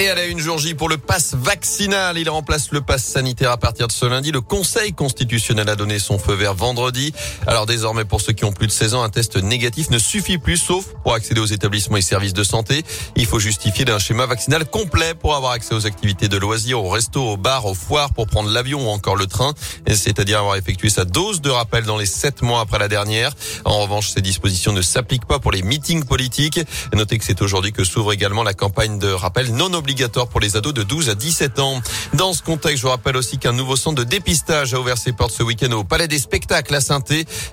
Et à la une jour J pour le pass vaccinal. Il remplace le pass sanitaire à partir de ce lundi. Le Conseil constitutionnel a donné son feu vert vendredi. Alors désormais, pour ceux qui ont plus de 16 ans, un test négatif ne suffit plus, sauf pour accéder aux établissements et services de santé. Il faut justifier d'un schéma vaccinal complet pour avoir accès aux activités de loisirs, au resto, au bar, aux foires, pour prendre l'avion ou encore le train. C'est-à-dire avoir effectué sa dose de rappel dans les 7 mois après la dernière. En revanche, ces dispositions ne s'appliquent pas pour les meetings politiques. Notez que c'est aujourd'hui que s'ouvre également la campagne de rappel non obligatoire obligatoire pour les ados de 12 à 17 ans. Dans ce contexte, je vous rappelle aussi qu'un nouveau centre de dépistage a ouvert ses portes ce week-end au Palais des Spectacles à saint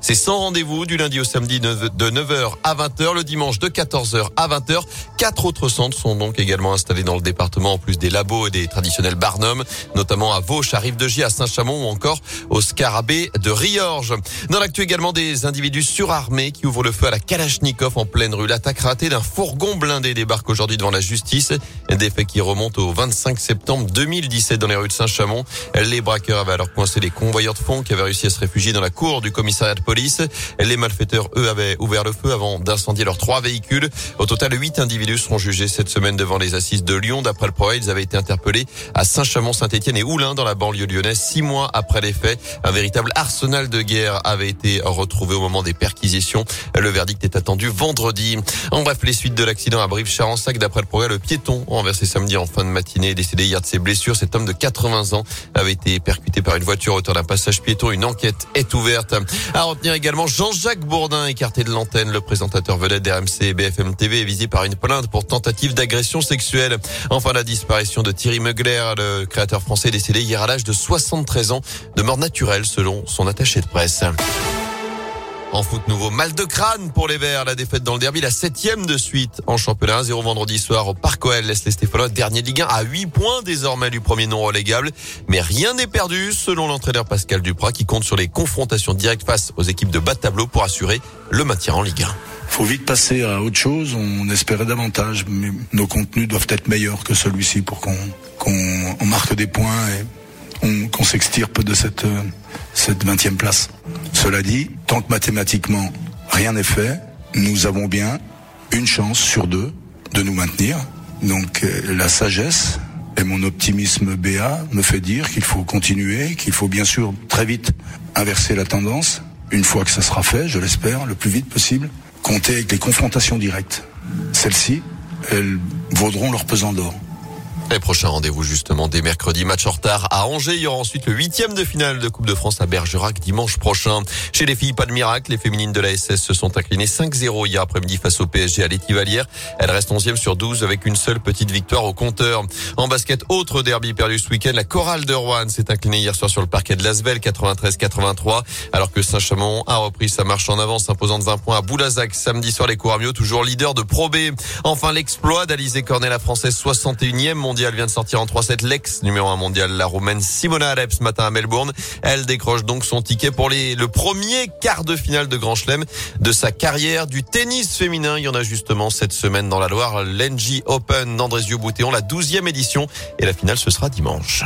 C'est sans rendez-vous du lundi au samedi de 9h à 20h, le dimanche de 14h à 20h. Quatre autres centres sont donc également installés dans le département, en plus des labos et des traditionnels Barnum, notamment à Vauche, à Rive-de-Gier, à Saint-Chamond ou encore au Scarabée de Riorges. Dans l'actu également des individus surarmés qui ouvrent le feu à la Kalachnikov en pleine rue. L'attaque ratée d'un fourgon blindé débarque aujourd'hui devant la justice. Des qui remonte au 25 septembre 2017 dans les rues de Saint-Chamond. Les braqueurs avaient alors coincé les convoyeurs de fonds qui avaient réussi à se réfugier dans la cour du commissariat de police. Les malfaiteurs, eux, avaient ouvert le feu avant d'incendier leurs trois véhicules. Au total, huit individus seront jugés cette semaine devant les assises de Lyon. D'après le progrès, ils avaient été interpellés à Saint-Chamond, Saint-Etienne et Oulin dans la banlieue lyonnaise six mois après les faits. Un véritable arsenal de guerre avait été retrouvé au moment des perquisitions. Le verdict est attendu vendredi. En bref, les suites de l'accident à Brive-Charensac, d'après le progrès, le piéton renversé samedi en fin de matinée, décédé hier de ses blessures. Cet homme de 80 ans avait été percuté par une voiture au d'un passage piéton. Une enquête est ouverte. À retenir également Jean-Jacques Bourdin, écarté de l'antenne. Le présentateur vedette d'RMC et BFM TV est visé par une plainte pour tentative d'agression sexuelle. Enfin, la disparition de Thierry Mugler, le créateur français décédé hier à l'âge de 73 ans, de mort naturelle selon son attaché de presse. En foot nouveau, mal de crâne pour les Verts. La défaite dans le derby, la septième de suite en championnat. 0 vendredi soir au Parc OL laisse les Stéphanois dernier Ligue 1 à 8 points désormais du premier non relégable. Mais rien n'est perdu selon l'entraîneur Pascal Duprat qui compte sur les confrontations directes face aux équipes de bas de tableau pour assurer le maintien en Ligue 1. Faut vite passer à autre chose. On espérait davantage, mais nos contenus doivent être meilleurs que celui-ci pour qu'on marque des points et qu'on s'extirpe de cette, cette 20e place. Cela dit, tant que mathématiquement rien n'est fait, nous avons bien une chance sur deux de nous maintenir. Donc euh, la sagesse et mon optimisme BA me fait dire qu'il faut continuer, qu'il faut bien sûr très vite inverser la tendance. Une fois que ça sera fait, je l'espère, le plus vite possible, compter avec les confrontations directes. Celles-ci, elles vaudront leur pesant d'or. Les prochains rendez-vous justement dès mercredi, match en retard à Angers. Il y aura ensuite le huitième de finale de Coupe de France à Bergerac dimanche prochain. Chez les filles, pas de miracle. Les féminines de la SS se sont inclinées 5-0 hier après-midi face au PSG à l'Étivalière. Elles restent 11e sur 12 avec une seule petite victoire au compteur. En basket, autre derby perdu ce week-end. La chorale de Rouen s'est inclinée hier soir sur le parquet de Lasvel 93-83 alors que Saint-Chamond a repris sa marche en avance imposant de 20 points à Boulazac samedi soir les Couramio toujours leader de Pro B. Enfin l'exploit d'Alizé Cornet la française 61e mondial vient de sortir en 3-7 l'ex numéro 1 mondial, la roumaine Simona Alep ce matin à Melbourne. Elle décroche donc son ticket pour les, le premier quart de finale de Grand Chelem de sa carrière du tennis féminin. Il y en a justement cette semaine dans la Loire, l'Engie Open d'Andrézieux Boutéon, la 12e édition et la finale ce sera dimanche.